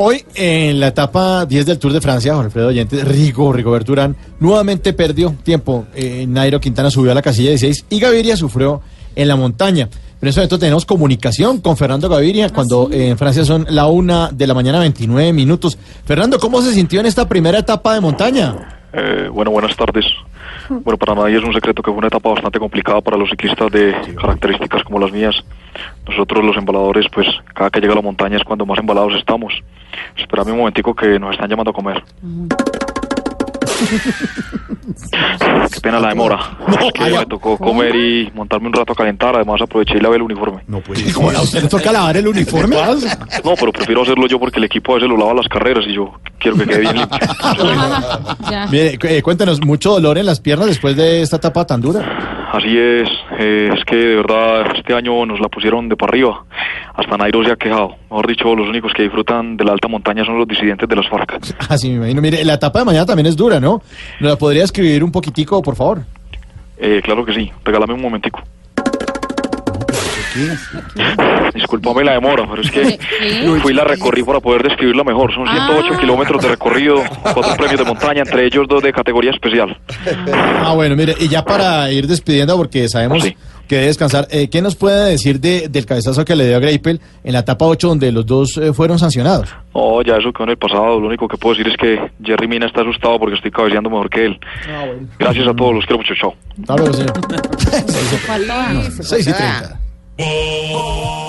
Hoy, en la etapa 10 del Tour de Francia, Jorge Alfredo Oyente, Rigo, Rigo Berturán, nuevamente perdió tiempo. Eh, Nairo Quintana subió a la casilla 16 y Gaviria sufrió en la montaña. Pero en este momento tenemos comunicación con Fernando Gaviria cuando eh, en Francia son la una de la mañana, 29 minutos. Fernando, ¿cómo se sintió en esta primera etapa de montaña? Eh, bueno, buenas tardes. Bueno, para nadie es un secreto que fue una etapa bastante complicada para los ciclistas de características como las mías. Nosotros los embaladores, pues cada que llega a la montaña es cuando más embalados estamos. Espérame un momentico que nos están llamando a comer. Qué pena la demora. Es que me tocó comer y montarme un rato a calentar. Además aproveché y lavé el uniforme. No puede ¿Cómo a usted le toca lavar el uniforme? No, pero prefiero hacerlo yo porque el equipo a veces lo lava las carreras y yo quiero que quede bien limpio. Mire, eh, cuéntanos, ¿mucho dolor en las piernas después de esta etapa tan dura? Así es, eh, es que de verdad este año nos la pusieron de para arriba. Hasta Nairo se ha quejado. Mejor dicho, los únicos que disfrutan de la alta montaña son los disidentes de las FARC. Así me imagino. Mire, la etapa de mañana también es dura, ¿no? ¿Nos la podría escribir un poquitico, por favor? Eh, claro que sí, regálame un momentico. Disculpame la demora, pero es que fui y la recorrí para poder describirla mejor. Son 108 kilómetros de recorrido, cuatro premios de montaña, entre ellos dos de categoría especial. Ah, bueno, mire, y ya para ir despidiendo, porque sabemos Sí. que debe descansar, eh, ¿qué nos puede decir de, del cabezazo que le dio a Greipel en la etapa 8, donde los dos eh, fueron sancionados? No, ya eso quedó en el pasado. Lo único que puedo decir es que Jerry Mina está asustado porque estoy cabeceando mejor que él. Gracias a todos, los quiero mucho. Chao. Hasta luego, señor. Falta- 6 y 30. Oh.